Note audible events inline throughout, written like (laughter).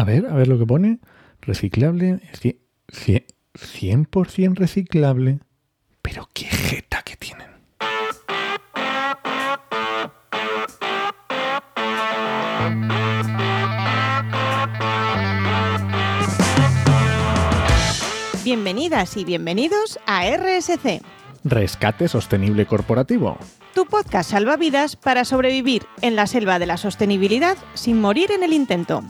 A ver, a ver lo que pone. Reciclable. cien- cien- 100% reciclable. Pero qué jeta que tienen. Bienvenidas y bienvenidos a RSC, Rescate sostenible corporativo. tu podcast salvavidas para sobrevivir en la selva de la sostenibilidad sin morir en el intento.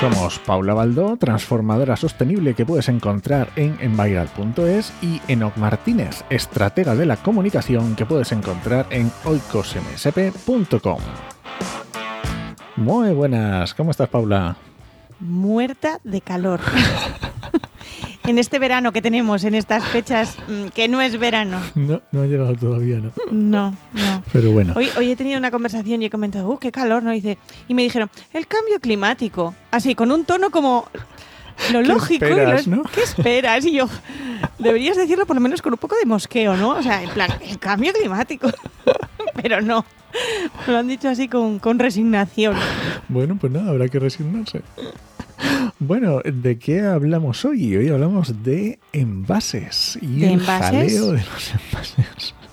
Somos Paula Baldó, transformadora sostenible que puedes encontrar en enviral.es y Enoc Martínez, estratega de la comunicación que puedes encontrar en oicosmsp.com. Muy buenas, ¿cómo estás Paula? Muerta de calor. (laughs) en este verano que tenemos, en estas fechas mm, que no es verano. No, no ha llegado todavía, ¿no? No, no. Pero bueno. Hoy, hoy he tenido una conversación y he comentado, ¡uh, qué calor! ¿no? Y, dice, y me dijeron, el cambio climático. Así, con un tono como lo ¿Qué lógico. y lo- esperas, no? ¿Qué esperas? Y yo, deberías decirlo por lo menos con un poco de mosqueo, ¿no? O sea, en plan, el cambio climático. (laughs) Pero no. Lo han dicho así con, con resignación. Bueno, pues nada, habrá que resignarse. Bueno, ¿de qué hablamos hoy? Hoy hablamos de envases y ¿De el envases? jaleo de los envases. (laughs)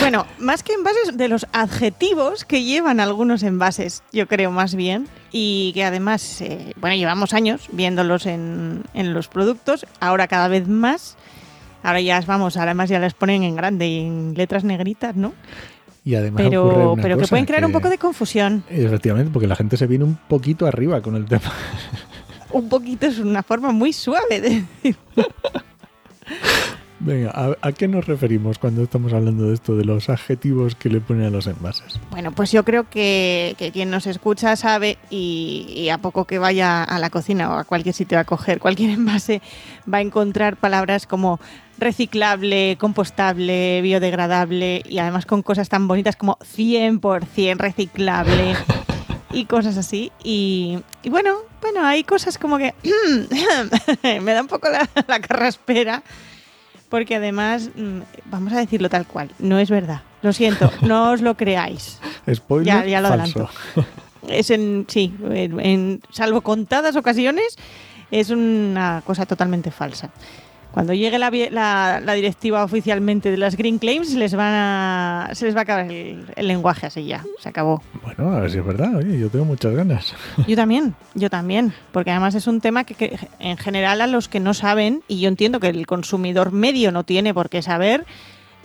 Bueno, más que envases, de los adjetivos que llevan algunos envases, yo creo más bien, y que además, eh, bueno, llevamos años viéndolos en, en los productos, ahora cada vez más. Ahora ya, vamos, además ya les ponen en grande y en letras negritas, ¿no? Y además ocurre Pero, una pero que pueden crear un poco de confusión. Efectivamente, porque la gente se viene un poquito arriba con el tema. Un poquito es una forma muy suave de decir. Venga, ¿a, a qué nos referimos cuando estamos hablando de esto, de los adjetivos que le ponen a los envases? Bueno, pues yo creo que, que quien nos escucha sabe y, y a poco que vaya a la cocina o a cualquier sitio a coger cualquier envase va a encontrar palabras como reciclable, compostable, biodegradable y además con cosas tan bonitas como 100% reciclable y cosas así. Y, y bueno, bueno, hay cosas como que (clears throat) me da un poco la, la carraspera porque además, mm, vamos a decirlo tal cual, no es verdad. Lo siento, (laughs) no os lo creáis. Spoiler, Ya- ya lo falso. Es en, sí, en, en- salvo contadas ocasiones, es una cosa totalmente falsa. Cuando llegue la, la- la directiva oficialmente de las Green Claims, les van a, se les va a acabar el, el lenguaje así ya. Se acabó. Bueno, a ver si es verdad. Oye, yo tengo muchas ganas. Yo (laughs) también, yo también. Porque además es un tema que, que en general a los que no saben, y yo entiendo que el consumidor medio no tiene por qué saber,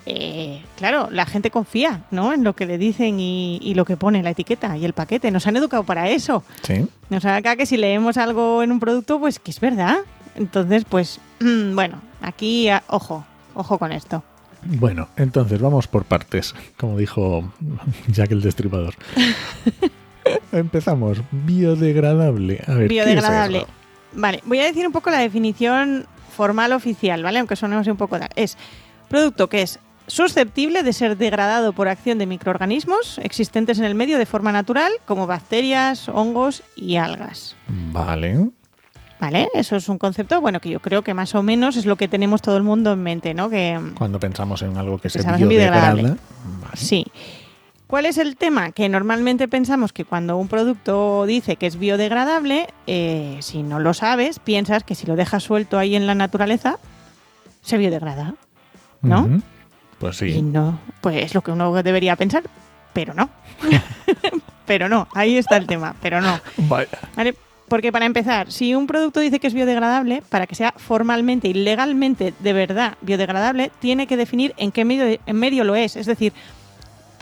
eh, claro, la gente confía ¿no? en lo que le dicen y, y lo que pone la etiqueta y el paquete. Nos han educado para eso. Sí. Nos han acá que si leemos algo en un producto, pues que es verdad. Entonces, pues, (clears throat) bueno, aquí, a- ojo, ojo con esto. Bueno, entonces vamos por partes, como dijo (laughs) Jack el Destripador. (laughs) Empezamos. Biodegradable. A ver, ¿qué es Biodegradable. eso? Vale, voy a decir un poco la definición formal oficial, ¿vale? Aunque sonemos un poco... Es producto que es susceptible de ser degradado por acción de microorganismos existentes en el medio de forma natural, como bacterias, hongos y algas. Vale. ¿Vale? Eso es un concepto, bueno, que yo creo que más o menos es lo que tenemos todo el mundo en mente, ¿no? Que, Cuando pensamos en algo que se biodegradable. Vale. Sí. ¿Cuál es el tema? Que normalmente pensamos que cuando un producto dice que es biodegradable, eh, si no lo sabes, piensas que si lo dejas suelto ahí en la naturaleza, se biodegrada. ¿no? Pues Y sí. no, pues es lo que uno debería pensar, pero no. (laughs) pero no, ahí está el tema, pero no. Vaya. ¿Vale? Porque para empezar, si un producto dice que es biodegradable, para que sea formalmente y legalmente de verdad biodegradable, tiene que definir en qué medio, en medio lo es. Es decir,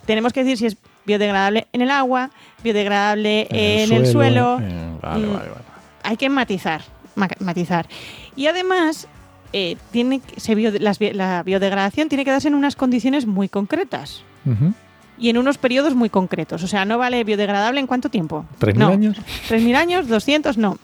tenemos que decir si es biodegradable en el agua, biodegradable en, el suelo. eh, vale, Mm. vale, vale. Hay que matizar, ma- matizar. Y además, eh, tiene que- se bio- las la biodegradación tiene que darse en unas condiciones muy concretas Ujú. Y en unos periodos muy concretos. O sea, no vale biodegradable en cuánto tiempo. ¿Tres mil No. años? 3.000 años, 200, no.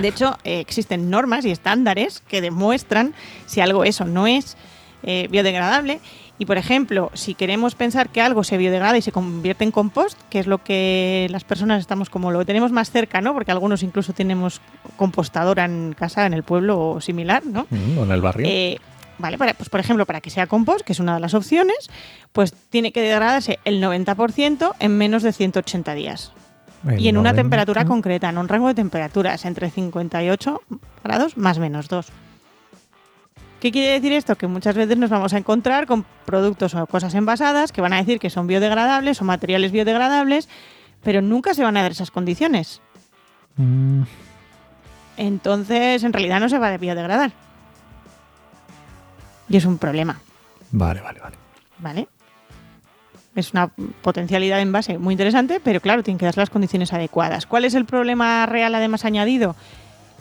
De hecho, eh, existen normas y estándares que demuestran si algo eso no es eh, biodegradable. Y, por ejemplo, si queremos pensar que algo se biodegrada y se convierte en compost, que es lo que las personas estamos como lo tenemos más cerca, ¿no? Porque algunos incluso tenemos compostadora en casa, en el pueblo o similar, ¿no? Mm, o en el barrio. Eh, ¿vale? Para, pues por ejemplo, para que sea compost, que es una de las opciones, pues tiene que degradarse el 90% en menos de 180 días. El y en una 90. temperatura concreta, en un rango de temperaturas entre 58 grados más menos 2. ¿Qué quiere decir esto? Que muchas veces nos vamos a encontrar con productos o cosas envasadas que van a decir que son biodegradables o materiales biodegradables, pero nunca se van a dar esas condiciones. Mm, Entonces, en realidad no se va a biodegradar. Y es un problema, vale, vale, vale. ¿vale? Es una potencialidad de envase muy interesante, pero claro, tienen que dar las condiciones adecuadas. ¿Cuál es el problema real además añadido?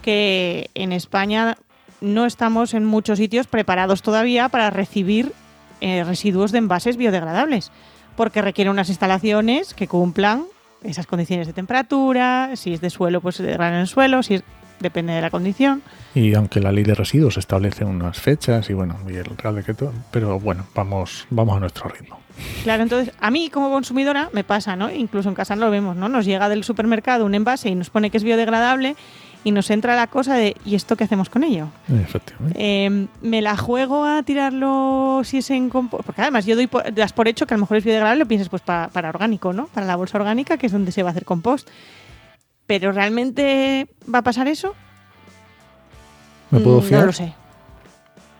Que en España no estamos en muchos sitios preparados todavía para recibir eh, residuos de envases biodegradables, porque requiere unas instalaciones que cumplan esas condiciones de temperatura, si es de suelo, pues se degrada en el suelo, si es, depende de la condición. Y aunque la ley de residuos establece unas fechas y bueno, y el Real Decreto, pero bueno, vamos, vamos a nuestro ritmo. Claro, entonces a mí como consumidora me pasa, ¿no? Incluso en casa lo vemos, ¿no? Nos llega del supermercado un envase y nos pone que es biodegradable y nos entra la cosa de ¿y esto qué hacemos con ello? Efectivamente. Eh, ¿Me la juego a tirarlo si es en compost? Porque además yo doy por, das por hecho que a lo mejor es biodegradable, lo piensas pues pa- para orgánico, ¿no? Para la bolsa orgánica, que es donde se va a hacer compost. Pero ¿realmente va a pasar eso? ¿Me puedo Mm, fiar? No lo sé.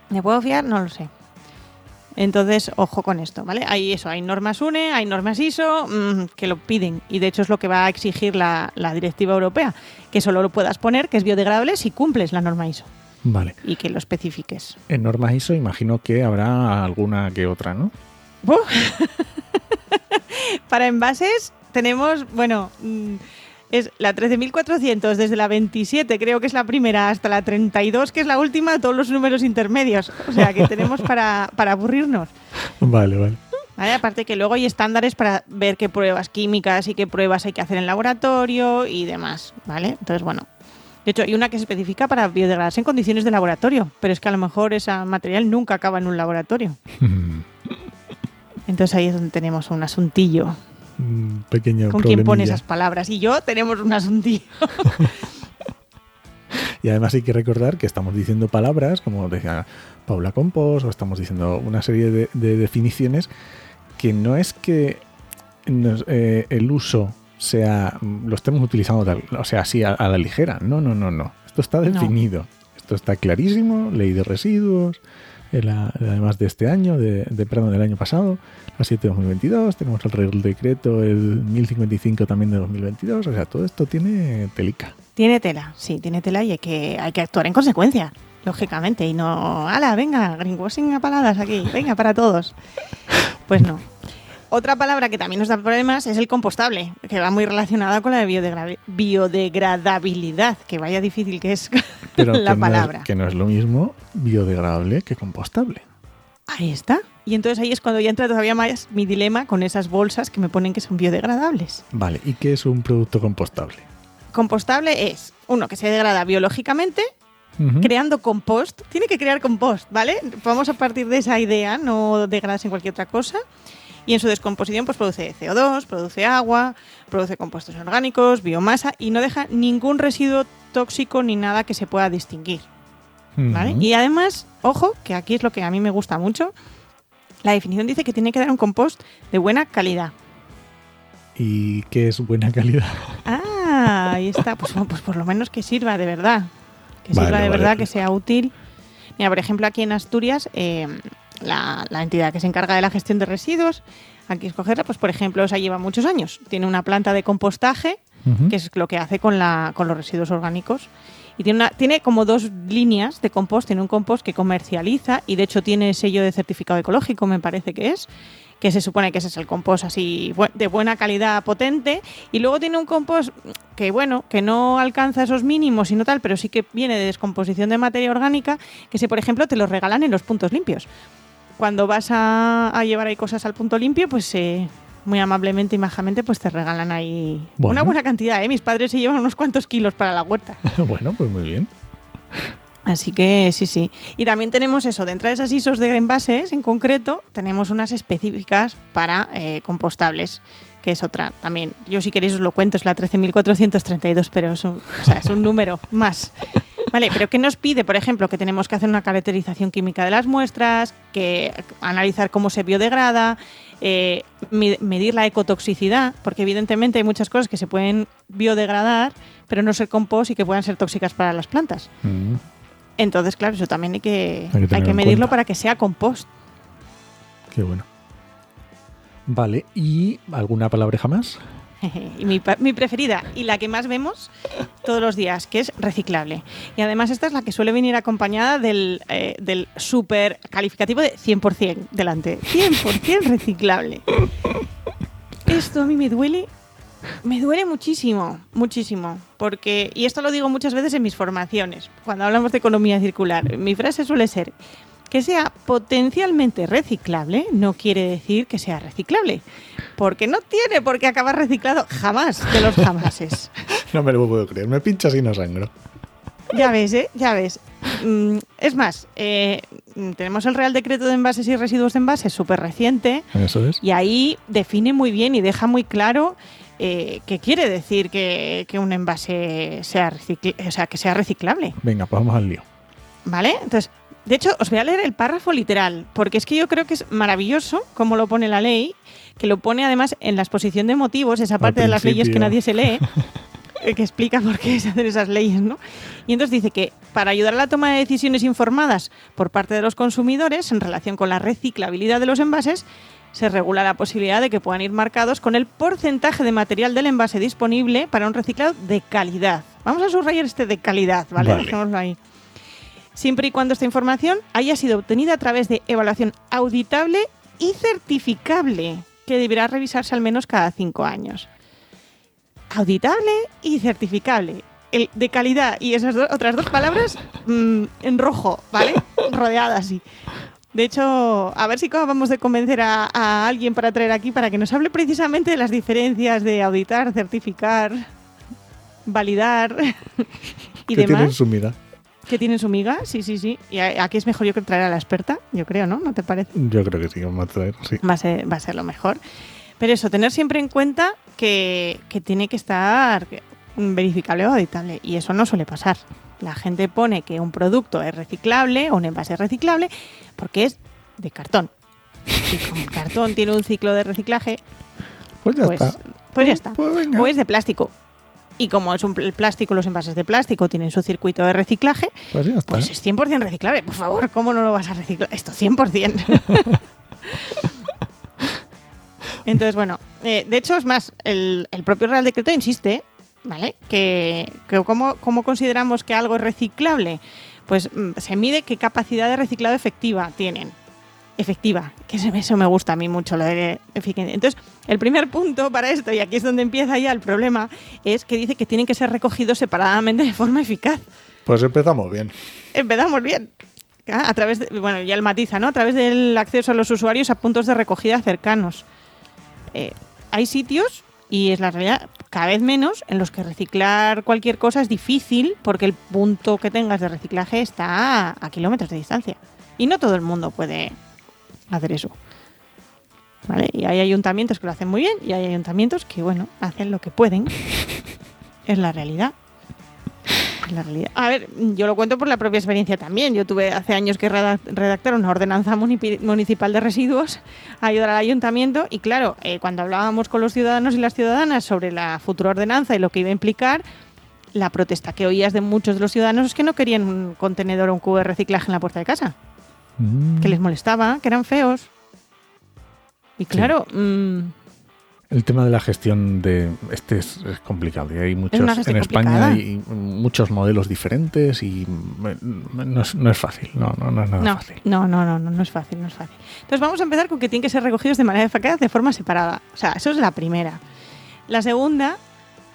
¿Me puedo fiar? No lo sé. Entonces, ojo con esto, ¿vale? Hay eso, hay normas UNE, hay normas ISO mm, que lo piden y de hecho es lo que va a exigir la, la directiva europea, que solo lo puedas poner que es biodegradable si cumples la norma ISO Vale. y que lo especifiques. En normas ISO imagino que habrá alguna que otra, ¿no? (laughs) Para envases tenemos, bueno, mm, es la 13.400 desde la 27, creo que es la primera, hasta la 32, que es la última, todos los números intermedios. O sea que tenemos para, para aburrirnos. Vale, vale. ¿vale? Aparte que luego hay estándares para ver qué pruebas químicas y qué pruebas hay que hacer en laboratorio y demás, ¿vale? Entonces, bueno. De hecho, hay una que se especifica para biodegradarse en condiciones de laboratorio, pero es que a lo mejor ese material nunca acaba en un laboratorio. (laughs) Entonces ahí es donde tenemos un asuntillo. Un pequeño ¿Con quién pone esas palabras? Y yo tenemos un asuntillo. (laughs) Y además hay que recordar que estamos diciendo palabras, como decía Paula Compos, o estamos diciendo una serie de, de definiciones que no es que nos- eh, el uso sea lo estemos utilizando tal- o sea así a, a la ligera. No, no, no, no. Esto está No. definido. Esto está clarísimo. Ley de residuos. Además de este año, de, de perdón, del año pasado, la 7 de 2022, tenemos el Real Decreto, el 1055 también de 2022, o sea, todo esto tiene telica. Tiene tela, sí, tiene tela y hay que, hay que actuar en consecuencia, lógicamente. Y no, ala, venga, greenwashing a paladas aquí, venga, para todos. Pues no. Otra palabra que también nos da problemas es el compostable, que va muy relacionada con la de biodegra- biodegradabilidad, que vaya difícil que es (laughs) Pero la que, no es, palabra. que no es lo mismo biodegradable que compostable. Ahí está. Y entonces ahí es cuando ya entra todavía más mi dilema con esas bolsas que me ponen que son biodegradables. Vale, ¿y qué es un producto compostable? Compostable es uno que se degrada biológicamente, creando compost. Tiene que crear compost, ¿vale? Vamos a partir de esa idea, no degradarse en cualquier otra cosa. Y en su descomposición pues produce CO2, produce agua, produce compuestos orgánicos, biomasa y no deja ningún residuo tóxico ni nada que se pueda distinguir. ¿vale? Y además, ojo, que aquí es lo que a mí me gusta mucho, la definición dice que tiene que dar un compost de buena calidad. ¿Y qué es buena calidad? Ah, ahí está. Pues, (laughs) pues por lo menos que sirva de verdad. Que Vale, sirva de vale. verdad, que sea útil. Mira, por ejemplo, aquí en Asturias, eh, la, la entidad que se encarga de la gestión de residuos, aquí escogerla, pues por ejemplo, esa lleva muchos años. Tiene una planta de compostaje, que es lo que hace con, la, con los residuos orgánicos. Y tiene, una, tiene como dos líneas de compost. Tiene un compost que comercializa y de hecho tiene sello de certificado ecológico, me parece que es, que se supone que ese es el compost así de buena calidad potente. Y luego tiene un compost que, bueno, que no alcanza esos mínimos y no tal, pero sí que viene de descomposición de materia orgánica, que si por ejemplo te los regalan en los puntos limpios. Cuando vas a, a llevar ahí cosas al punto limpio, pues eh, muy amablemente y majamente pues te regalan ahí Bueno. una buena cantidad. ¿eh? Mis padres se llevan unos cuantos kilos para la huerta. (laughs) bueno, pues muy bien. Así que sí, sí. Y también tenemos eso, dentro de esas ISOs de envases en concreto, tenemos unas específicas para eh, compostables, que es otra también. Yo si queréis os lo cuento, es la 13.432, pero es un, o sea, es un número más. Vale, pero ¿qué nos pide? Por ejemplo, que tenemos que hacer una caracterización química de las muestras, que analizar cómo se biodegrada, eh, medir la ecotoxicidad, porque evidentemente hay muchas cosas que se pueden biodegradar, pero no ser compost y que puedan ser tóxicas para las plantas. Mm, Entonces, claro, eso también hay que, Hay que hay medirlo cuenta. para que sea compost. qué bueno. Vale, ¿y alguna palabreja más? (laughs) y mi, preferida y la que más vemos todos los días, que es reciclable. Y además esta es la que suele venir acompañada del, eh, del super calificativo de 100% delante. 100% reciclable. Esto a mí me duele, me duele muchísimo, muchísimo. Porque, y esto lo digo muchas veces en mis formaciones, cuando hablamos de economía circular, mi frase suele ser, que sea potencialmente reciclable no quiere decir que sea reciclable. Porque no tiene por qué acabar reciclado jamás de los jamases. (laughs) No me lo puedo creer, me pinchas y no sangro. Ya ves, ¿eh? Ya ves. Mm, Es más, eh, tenemos el Real Decreto de Envases y Residuos de Envases súper reciente Eso es. y ahí define muy bien y deja muy claro eh, qué quiere decir que, que un envase sea, recicl- o sea, que sea reciclable. Venga, pues vamos al lío. ¿Vale? Entonces, de hecho, os voy a leer el párrafo literal, porque es que yo creo que es maravilloso como lo pone la ley, que lo pone además en la exposición de motivos, esa parte de las leyes que nadie se lee, (laughs) eh, que explica por qué se hacen esas leyes, ¿no? Y entonces dice que para ayudar a la toma de decisiones informadas por parte de los consumidores en relación con la reciclabilidad de los envases, se regula la posibilidad de que puedan ir marcados con el porcentaje de material del envase disponible para un reciclado de calidad. Vamos a subrayar este de calidad, ¿vale? Vale. Dejémoslo ahí siempre y cuando esta información haya sido obtenida a través de evaluación auditable y certificable, que deberá revisarse al menos cada cinco años. Auditable y certificable. El de calidad y esas do- otras dos palabras mm, en rojo, ¿vale? Rodeadas así. De hecho, a ver si acabamos de convencer a, a alguien para traer aquí para que nos hable precisamente de las diferencias de auditar, certificar, validar (laughs) y que demás tienen su miga. Que tienen su miga, sí, sí, sí. Y aquí es mejor yo que traer a la experta, yo creo, ¿no? ¿No te parece? Yo creo que sí, vamos a traer, sí. Va a ser, va a ser lo mejor. Pero eso, tener siempre en cuenta que, que tiene que estar verificable o auditable. Y eso no suele pasar. La gente pone que un producto es reciclable o un envase es reciclable porque es de cartón. Y como el cartón tiene un ciclo de reciclaje, Pues ya pues, está. pues ya está. Pues. O es de plástico. Y como es un el plástico, los envases de plástico tienen su circuito de reciclaje, Pues ya está. pues es 100% reciclable. Por favor, ¿cómo no lo vas a reciclar? Esto 100%. (laughs) Entonces, bueno, eh, de hecho es más, el, el propio Real Decreto insiste, ¿vale? Que, que cómo, cómo consideramos que algo es reciclable. Pues mm, se mide qué capacidad de reciclado efectiva tienen. Efectiva, que eso- me gusta a mí mucho, lo de eficiente. Entonces, el primer punto para esto, y aquí es donde empieza ya el problema, es que dice que tienen que ser recogidos separadamente de forma eficaz. Pues empezamos bien. Empezamos bien. Ah, A través de, bueno, ya el matiza, ¿no? A través del acceso a los usuarios a puntos de recogida cercanos. Eh, hay sitios, y es la realidad, cada vez menos, en los que reciclar cualquier cosa es difícil porque el punto que tengas de reciclaje está a, a kilómetros de distancia. Y no todo el mundo puede hacer eso. ¿Vale? Y hay ayuntamientos que lo hacen muy bien y hay ayuntamientos que, bueno, hacen lo que pueden. (laughs) es la realidad. Es la realidad. A ver, yo lo cuento por la propia experiencia también. Yo tuve hace años que redac- redactar una ordenanza municipal de residuos, ayudar al ayuntamiento y claro, eh, cuando hablábamos con los ciudadanos y las ciudadanas sobre la futura ordenanza y lo que iba a implicar, la protesta que oías de muchos de los ciudadanos es que no querían un contenedor o un cubo de reciclaje en la puerta de casa, Mm. que les molestaba, que eran feos. Y claro, mm, El tema de la gestión de este es, es complicado y hay muchos en España hay muchos modelos diferentes y mm, no es, no es fácil, no, no, no es nada No, fácil. no, no, no, no, no es fácil, no es fácil. Entonces vamos a empezar con que tienen que ser recogidos de manera eficaz de forma separada. O sea, eso es la primera. La segunda,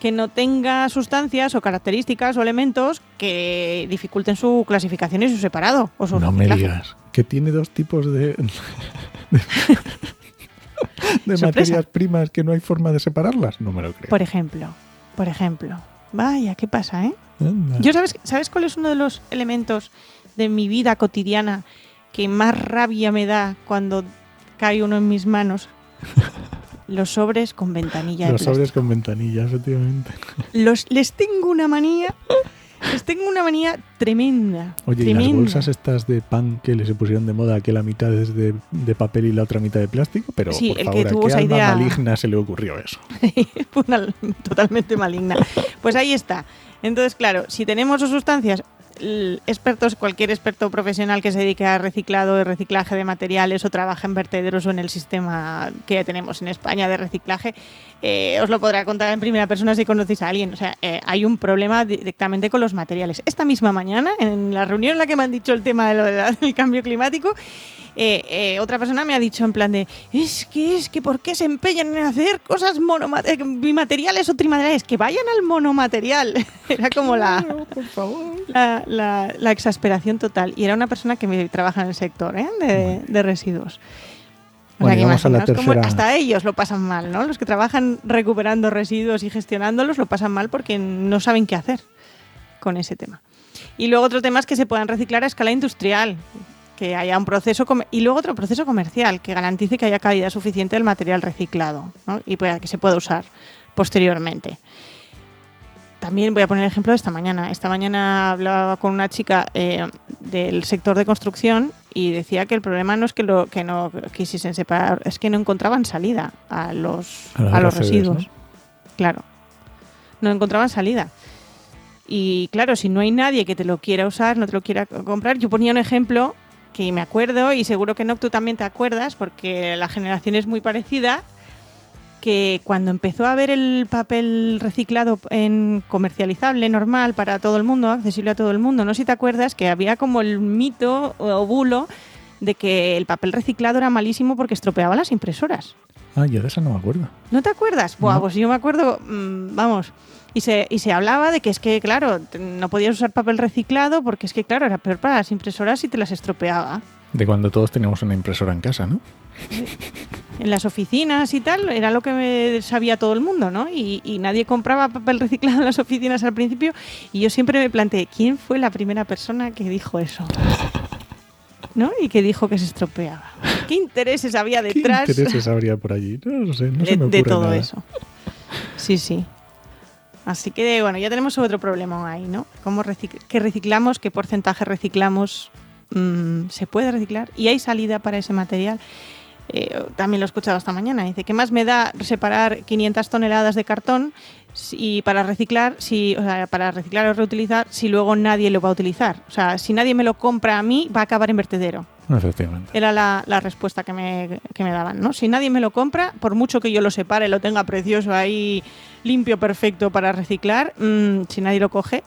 que no tenga sustancias o características o elementos que dificulten su clasificación y su separado o su No me digas que tiene dos tipos de, de, (laughs) de Sorpresa. materias primas que no hay forma de separarlas. No me lo creo. Por ejemplo, por ejemplo. Vaya, ¿qué pasa, eh? Anda. Yo sabes, ¿sabes cuál es uno de los elementos de mi vida cotidiana que más rabia me da cuando cae uno en mis manos? (laughs) Los sobres con ventanilla Los sobres con ventanilla, efectivamente. (laughs) Los, les tengo una manía Les tengo una manía tremenda. Oye, ¿y las bolsas estas de pan que les pusieron de moda, que la mitad es de, de papel y la otra mitad de plástico? Pero, Sí, por el que favor, ¿a tuvo qué esa alma idea- maligna se le ocurrió eso? (laughs) Totalmente maligna. Pues ahí está. Entonces, claro, si tenemos sustancias, l- expertos, cualquier experto profesional que se dedique a reciclado y reciclaje de materiales o trabaja en vertederos o en el sistema que tenemos en España de reciclaje, eh, os lo podrá contar en primera persona si conocéis a alguien. O sea, eh, hay un problema directamente con los materiales. Esta misma mañana, en la reunión en la que me han dicho el tema del cambio climático, eh, eh, otra persona me ha dicho en plan de es que es que por qué se empeñan en hacer cosas bimateriales o trimateriales que vayan al monomaterial (laughs) era como la, por favor. la, la- la exasperación total y era una persona que me trabaja en el sector ¿eh? de, de residuos o Bueno, sea, que tercera. hasta ellos lo pasan mal, ¿no? Los que trabajan recuperando residuos y gestionándolos lo pasan mal porque no saben qué hacer con ese tema. Y luego otro tema es que se puedan reciclar a escala industrial, que haya un proceso y luego otro proceso comercial que garantice que haya calidad suficiente del material reciclado ¿no? y para que se pueda usar posteriormente. También voy a poner el ejemplo de esta mañana. Esta mañana hablaba con una chica eh, del sector de construcción y decía que el problema no es que, lo, que no quisiesen separar, es que no encontraban salida a los, A los residuos. ¿no? Claro. No encontraban salida. Y claro, si no hay nadie que te lo quiera usar, no te lo quiera comprar, yo ponía un ejemplo que me acuerdo y seguro que no tú también te acuerdas porque la generación es muy parecida que cuando empezó a ver el papel reciclado en comercializable normal para todo el mundo, accesible a todo el mundo, no sé si te acuerdas que había como el mito o bulo de que el papel reciclado era malísimo porque estropeaba las impresoras. Ah, yo de esa no me acuerdo. ¿No te acuerdas? Buah, No. pues yo me acuerdo, mm, vamos, y se, y se hablaba de que es que, claro, no podías usar papel reciclado porque es que, claro, era peor para las impresoras y te las estropeaba. De cuando todos teníamos una impresora en casa, ¿no? (laughs) En las oficinas y tal, era lo que sabía todo el mundo, ¿no? Y, y nadie compraba papel (laughs) reciclado en las oficinas al principio y yo siempre me planteé, ¿quién fue la primera persona que dijo eso? ¿No? Y que dijo que se estropeaba. ¿Qué intereses había ¿Qué detrás? intereses habría por allí? No sé, no se de, me de todo nada. eso. Sí, sí. Así que bueno, ya tenemos otro problema ahí, ¿no? ¿Cómo recic- ¿Qué reciclamos? ¿Qué porcentaje reciclamos? Mm, ¿Se puede reciclar? ¿Y hay salida para ese material? Eh, también lo he escuchado esta mañana. Dice, ¿qué más me da separar 500 toneladas de cartón y para reciclar, si, o sea, para reciclar o reutilizar, si luego nadie lo va a utilizar? O sea, si nadie me lo compra a mí, va a acabar en vertedero. Efectivamente. Era la, la respuesta que me, que me daban, ¿no? Si nadie me lo compra, por mucho que yo lo separe, lo tenga precioso ahí, limpio, perfecto para reciclar, mm, si nadie lo coge,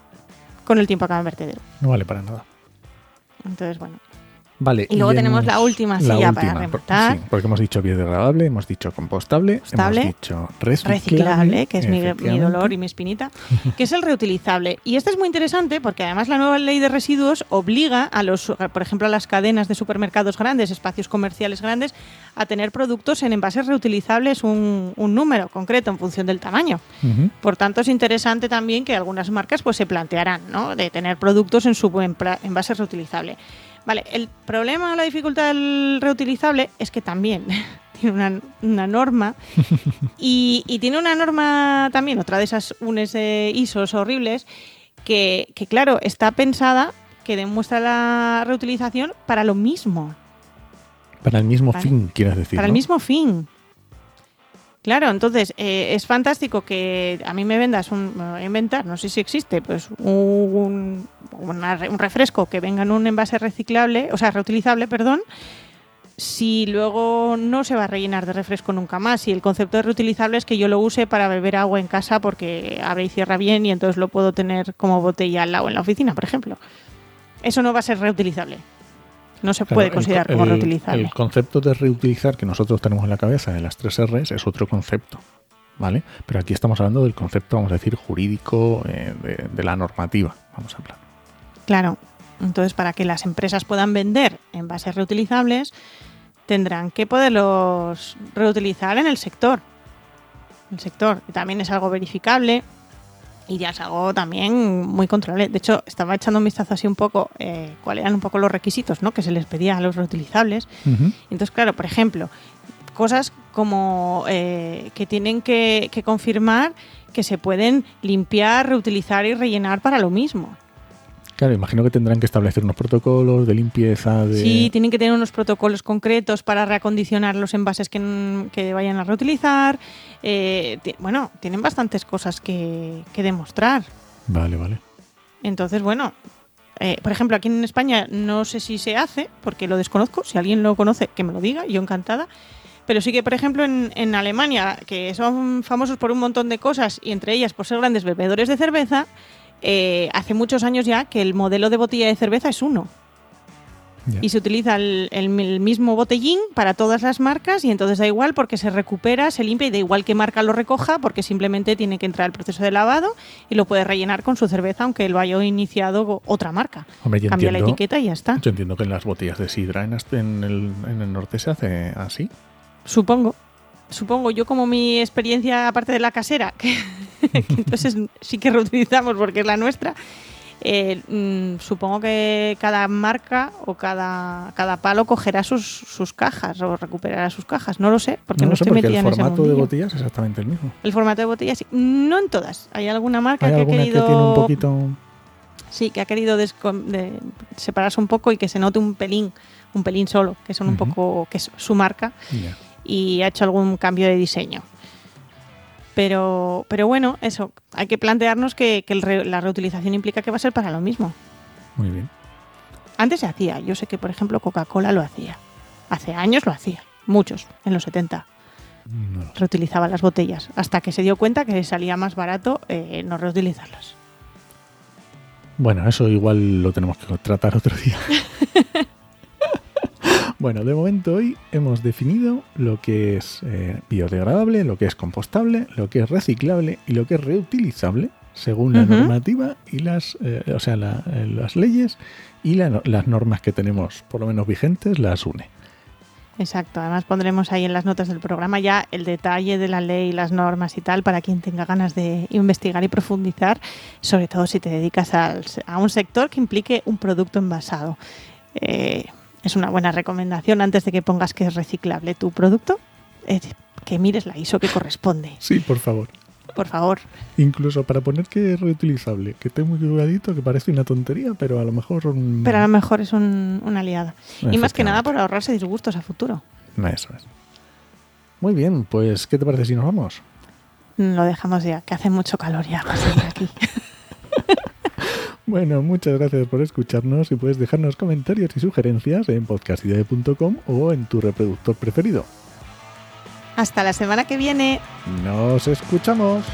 con el tiempo acaba en vertedero. No vale para nada. Entonces, bueno. Vale. Y luego tenemos la última, sí, ya para rematar. sí, porque hemos dicho biodegradable, hemos dicho compostable, Compostable, hemos dicho reciclable, Reciclable, que es mi, dolor y mi espinita, que es el reutilizable. Y este es muy interesante porque además la nueva ley de residuos obliga a los, por ejemplo, a las cadenas de supermercados grandes, espacios comerciales grandes, a tener productos en envases reutilizables un, un número concreto en función del tamaño. Por tanto, es interesante también que algunas marcas pues se plantearán, ¿no? De tener productos en su envase reutilizable. Vale, el problema o la dificultad del reutilizable es que también (laughs) tiene una, una norma (laughs) y, y tiene una norma también, otra de esas unes de ISOs horribles, que, que, claro, está pensada que demuestra la reutilización para lo mismo. Para el mismo fin, quieres decir. Para el mismo fin. Claro, entonces eh, es fantástico que a mí me vendas un, inventar, no sé si existe, pues un refresco que venga en un envase reciclable, o sea, reutilizable, perdón, si luego no se va a rellenar de refresco nunca más. Y el concepto de reutilizable es que yo lo use para beber agua en casa porque abre y cierra bien y entonces lo puedo tener como botella al lado en la oficina, por ejemplo. Eso no va a ser reutilizable. No se Claro, puede considerar co- como reutilizable. El concepto de reutilizar que nosotros tenemos en la cabeza de las tres R's es otro concepto, ¿vale? Pero aquí estamos hablando del concepto, vamos a decir, jurídico eh, de, de la normativa, vamos a hablar. Claro. Entonces, para que las empresas puedan vender envases reutilizables, tendrán que poderlos reutilizar en el sector. El sector también es algo verificable y ya es algo también muy controlable. De hecho, estaba echando un vistazo así un poco eh, cuáles eran un poco los requisitos ¿no? que se les pedía a los reutilizables. Entonces, claro, por ejemplo, cosas como eh, que tienen que, que confirmar que se pueden limpiar, reutilizar y rellenar para lo mismo. Claro, imagino que tendrán que establecer unos protocolos de limpieza. De... Sí, tienen que tener unos protocolos concretos para reacondicionar los envases que, que vayan a reutilizar. Eh, bueno, tienen bastantes cosas que, que, demostrar. Vale, vale. Entonces, bueno, eh, por ejemplo, aquí en España no sé si se hace, porque lo desconozco. Si alguien lo conoce, que me lo diga, yo encantada. Pero sí que, por ejemplo, en, en Alemania, que son famosos por un montón de cosas y entre ellas por ser grandes bebedores de cerveza, eh, hace muchos años ya que el modelo de botella de cerveza es uno. Y se utiliza el, mismo botellín para todas las marcas y entonces da igual porque se recupera, se limpia y da igual qué marca lo recoja porque simplemente tiene que entrar el proceso de lavado y lo puede rellenar con su cerveza aunque lo haya iniciado otra marca. Cambia la etiqueta y ya está. Yo entiendo que en las botellas de sidra en, en, el, en el norte se hace así. Supongo supongo yo como mi experiencia aparte de la casera, (laughs) que, entonces sí que reutilizamos porque es la nuestra, eh, mm, supongo que cada marca o cada, cada palo cogerá sus, sus, cajas o recuperará sus cajas. No lo sé, porque no, estoy metida en ese El formato de botellas es exactamente el mismo. El formato de botellas, sí. No en todas. Hay alguna marca que ha querido... Que tiene un poquito... Sí, que ha querido de separarse un poco y que se note un pelín, un pelín solo, que son un poco, que es su marca y ha hecho algún cambio de diseño. Pero, pero bueno, eso, hay que plantearnos que, la reutilización implica que va a ser para lo mismo. Muy bien. Antes se hacía, yo sé que por ejemplo Coca-Cola lo hacía. Hace años lo hacía, muchos, en los 70. Reutilizaba las botellas, hasta que se dio cuenta que salía más barato eh, no reutilizarlas. Bueno, eso igual lo tenemos que tratar otro día. (laughs) Bueno, de momento hoy hemos definido lo que es eh, biodegradable, lo que es compostable, lo que es reciclable y lo que es reutilizable según la normativa y las, eh, o sea, eh, las leyes y las normas que tenemos por lo menos vigentes las une. Exacto, además pondremos ahí en las notas del programa ya el detalle de la ley, las normas y tal, para quien tenga ganas de investigar y profundizar, sobre todo si te dedicas a un sector que implique un producto envasado. Eh, es una buena recomendación antes de que pongas que es reciclable tu producto, que mires la ISO que corresponde. Sí, por favor. Por favor. Incluso para poner que es reutilizable, que esté muy cuidadito, que parece una tontería, pero a lo mejor... Pero a lo mejor es una aliada. Y más que nada por ahorrarse disgustos a futuro. Eso es. Muy bien, pues ¿qué te parece si nos vamos? Lo dejamos ya, que hace mucho calor ya para aquí. (laughs) Bueno, muchas gracias por escucharnos y puedes dejarnos comentarios y sugerencias en podcastidea.com o en tu reproductor preferido. Hasta la semana que viene. Nos escuchamos.